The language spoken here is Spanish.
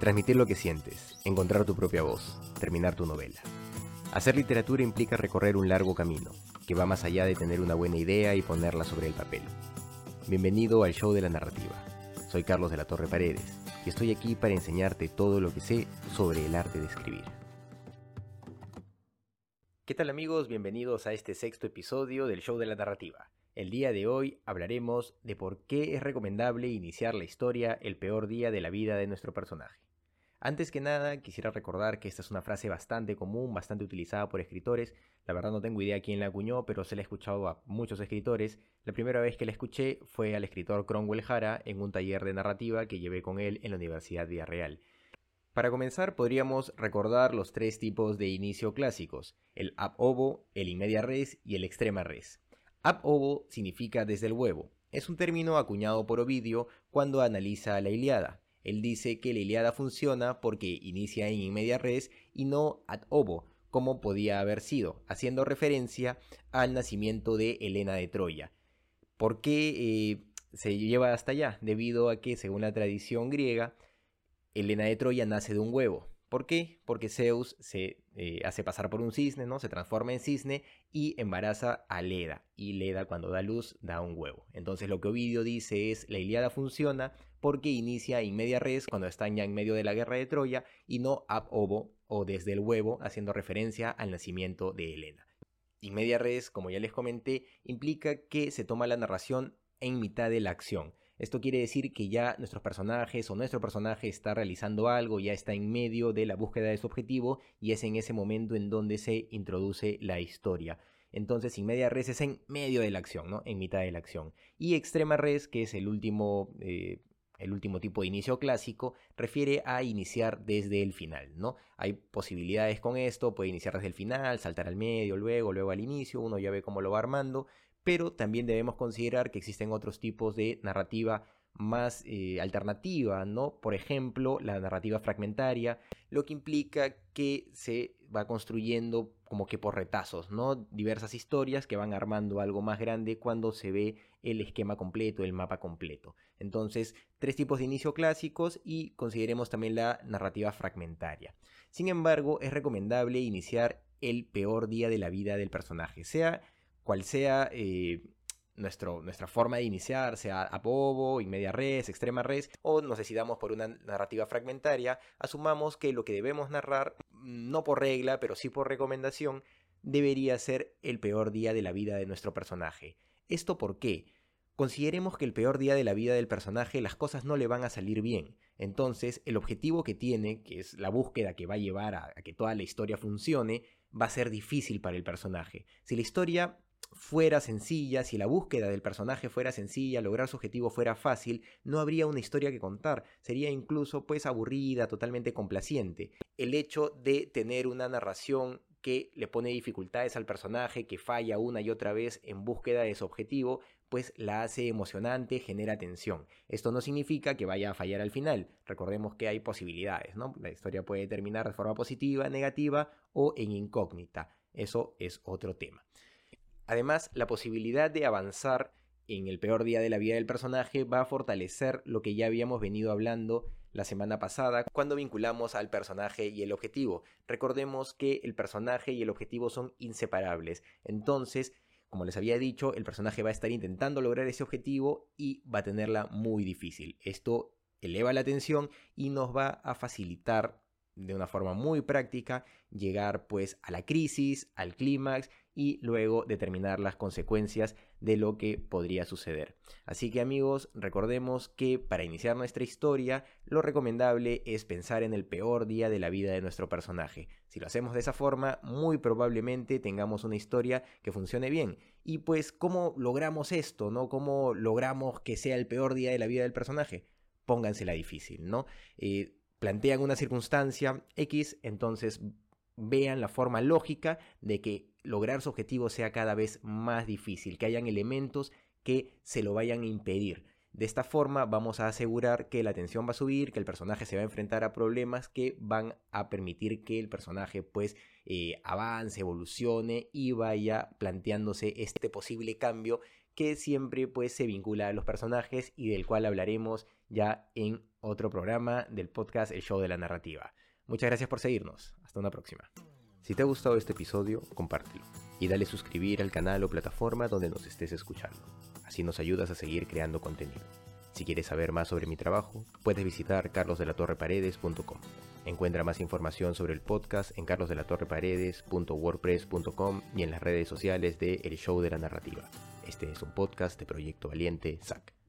Transmitir lo que sientes, encontrar tu propia voz, terminar tu novela. Hacer literatura implica recorrer un largo camino, que va más allá de tener una buena idea y ponerla sobre el papel. Bienvenido al show de la narrativa. Soy Carlos de la Torre Paredes y estoy aquí para enseñarte todo lo que sé sobre el arte de escribir. ¿Qué tal amigos? Bienvenidos a este sexto episodio del show de la narrativa. El día de hoy hablaremos de por qué es recomendable iniciar la historia el peor día de la vida de nuestro personaje. Antes que nada, quisiera recordar que esta es una frase bastante común, bastante utilizada por escritores. La verdad no tengo idea quién la acuñó, pero se la he escuchado a muchos escritores. La primera vez que la escuché fue al escritor Cromwell Jara en un taller de narrativa que llevé con él en la Universidad Villarreal. Para comenzar, podríamos recordar los tres tipos de inicio clásicos, el ab ovo, el in media res y el extrema res. Ab ovo significa desde el huevo. Es un término acuñado por Ovidio cuando analiza la Iliada. Él dice que la Iliada funciona porque inicia en media res y no ad ovo, como podía haber sido, haciendo referencia al nacimiento de Helena de Troya. ¿Por qué eh, se lleva hasta allá? Debido a que, según la tradición griega, Helena de Troya nace de un huevo. ¿Por qué? Porque Zeus se eh, hace pasar por un cisne, ¿no? Se transforma en cisne y embaraza a Leda. Y Leda cuando da luz da un huevo. Entonces lo que Ovidio dice es, la Iliada funciona porque inicia en media res cuando están ya en medio de la guerra de Troya y no ab ovo o desde el huevo, haciendo referencia al nacimiento de Helena. In media res, como ya les comenté, implica que se toma la narración en mitad de la acción. Esto quiere decir que ya nuestros personajes o nuestro personaje está realizando algo, ya está en medio de la búsqueda de su objetivo y es en ese momento en donde se introduce la historia. Entonces, sin media res es en medio de la acción, ¿no? En mitad de la acción. Y extrema res, que es el último, eh, el último tipo de inicio clásico, refiere a iniciar desde el final, ¿no? Hay posibilidades con esto, puede iniciar desde el final, saltar al medio, luego, luego al inicio, uno ya ve cómo lo va armando, pero también debemos considerar que existen otros tipos de narrativa más eh, alternativa, ¿no? Por ejemplo, la narrativa fragmentaria, lo que implica que se va construyendo como que por retazos, ¿no? Diversas historias que van armando algo más grande cuando se ve el esquema completo, el mapa completo. Entonces, tres tipos de inicio clásicos y consideremos también la narrativa fragmentaria. Sin embargo, es recomendable iniciar el peor día de la vida del personaje, sea cual sea eh, nuestro, nuestra forma de iniciar, sea apobo, media res, extrema res, o nos decidamos por una narrativa fragmentaria, asumamos que lo que debemos narrar, no por regla, pero sí por recomendación, debería ser el peor día de la vida de nuestro personaje. ¿Esto por qué? Consideremos que el peor día de la vida del personaje las cosas no le van a salir bien. Entonces, el objetivo que tiene, que es la búsqueda que va a llevar a, a que toda la historia funcione, va a ser difícil para el personaje. Si la historia fuera sencilla, si la búsqueda del personaje fuera sencilla, lograr su objetivo fuera fácil, no habría una historia que contar, sería incluso pues aburrida, totalmente complaciente. El hecho de tener una narración que le pone dificultades al personaje, que falla una y otra vez en búsqueda de su objetivo, pues la hace emocionante, genera tensión. Esto no significa que vaya a fallar al final. Recordemos que hay posibilidades, ¿no? La historia puede terminar de forma positiva, negativa o en incógnita. Eso es otro tema. Además, la posibilidad de avanzar en el peor día de la vida del personaje va a fortalecer lo que ya habíamos venido hablando la semana pasada cuando vinculamos al personaje y el objetivo. Recordemos que el personaje y el objetivo son inseparables. Entonces, como les había dicho, el personaje va a estar intentando lograr ese objetivo y va a tenerla muy difícil. Esto eleva la tensión y nos va a facilitar de una forma muy práctica llegar pues a la crisis, al clímax y luego determinar las consecuencias de lo que podría suceder. Así que amigos, recordemos que para iniciar nuestra historia lo recomendable es pensar en el peor día de la vida de nuestro personaje. Si lo hacemos de esa forma, muy probablemente tengamos una historia que funcione bien. Y pues, ¿cómo logramos esto? ¿No? ¿Cómo logramos que sea el peor día de la vida del personaje? Póngansela difícil, ¿no? Eh, plantean una circunstancia X, entonces vean la forma lógica de que lograr su objetivo sea cada vez más difícil, que hayan elementos que se lo vayan a impedir. De esta forma vamos a asegurar que la tensión va a subir, que el personaje se va a enfrentar a problemas que van a permitir que el personaje pues eh, avance, evolucione y vaya planteándose este posible cambio que siempre pues se vincula a los personajes y del cual hablaremos ya en otro programa del podcast El Show de la Narrativa. Muchas gracias por seguirnos. Hasta una próxima. Si te ha gustado este episodio, compártelo y dale suscribir al canal o plataforma donde nos estés escuchando. Así nos ayudas a seguir creando contenido. Si quieres saber más sobre mi trabajo, puedes visitar carlosdelatorreparedes.com. Encuentra más información sobre el podcast en carlosdelatorreparedes.wordpress.com y en las redes sociales de El Show de la Narrativa. Este es un podcast de Proyecto Valiente, SAC.